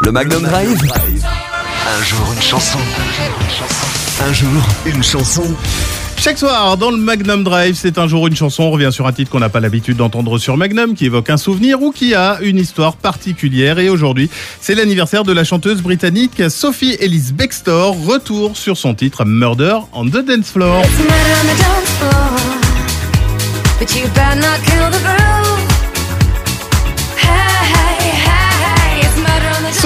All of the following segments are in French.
Le Magnum Drive. Un jour une chanson. Un jour une chanson. Chaque soir, dans le Magnum Drive, c'est un jour une chanson. On revient sur un titre qu'on n'a pas l'habitude d'entendre sur Magnum, qui évoque un souvenir ou qui a une histoire particulière. Et aujourd'hui, c'est l'anniversaire de la chanteuse britannique Sophie Ellis Bextor. Retour sur son titre Murder on the Dance Floor.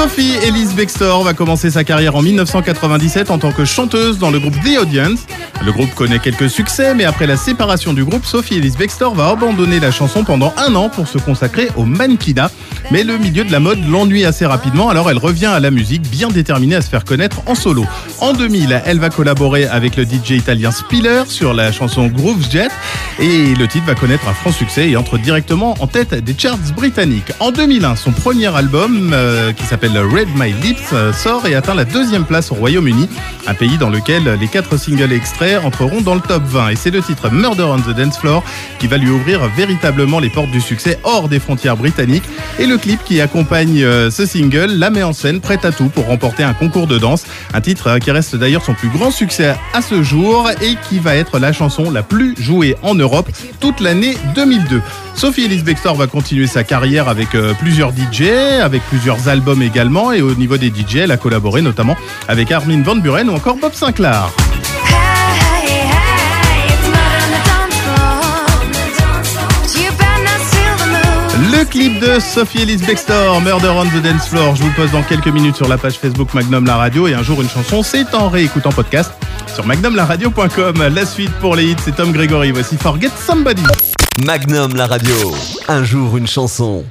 Sophie Ellis Bextor va commencer sa carrière en 1997 en tant que chanteuse dans le groupe The Audience. Le groupe connaît quelques succès, mais après la séparation du groupe, Sophie Ellis Bextor va abandonner la chanson pendant un an pour se consacrer au mannequinat. Mais le milieu de la mode l'ennuie assez rapidement, alors elle revient à la musique, bien déterminée à se faire connaître en solo. En 2000, elle va collaborer avec le DJ italien Spiller sur la chanson Groove Jet, et le titre va connaître un franc succès et entre directement en tête des charts britanniques. En 2001, son premier album, euh, qui s'appelle Red My Lips, euh, sort et atteint la deuxième place au Royaume-Uni, un pays dans lequel les quatre singles extraits entreront dans le top 20. Et c'est le titre Murder on the Dance Floor qui va lui ouvrir véritablement les portes du succès hors des frontières britanniques. Et le clip qui accompagne euh, ce single la met en scène, prête à tout pour remporter un concours de danse. Un titre euh, qui reste d'ailleurs son plus grand succès à ce jour et qui va être la chanson la plus jouée en Europe toute l'année 2002. Sophie Ellis Bextor va continuer sa carrière avec euh, plusieurs DJ, avec plusieurs albums également. Et au niveau des DJ, elle a collaboré notamment avec Armin Van Buren ou encore Bob Sinclair. Le clip de Sophie Ellis Bextor, Murder on the Dance Floor. Je vous le poste dans quelques minutes sur la page Facebook Magnum La Radio. Et un jour, une chanson, c'est en réécoutant podcast sur magnumlaradio.com. La suite pour les hits, c'est Tom Gregory. Voici Forget Somebody. Magnum la radio. Un jour une chanson.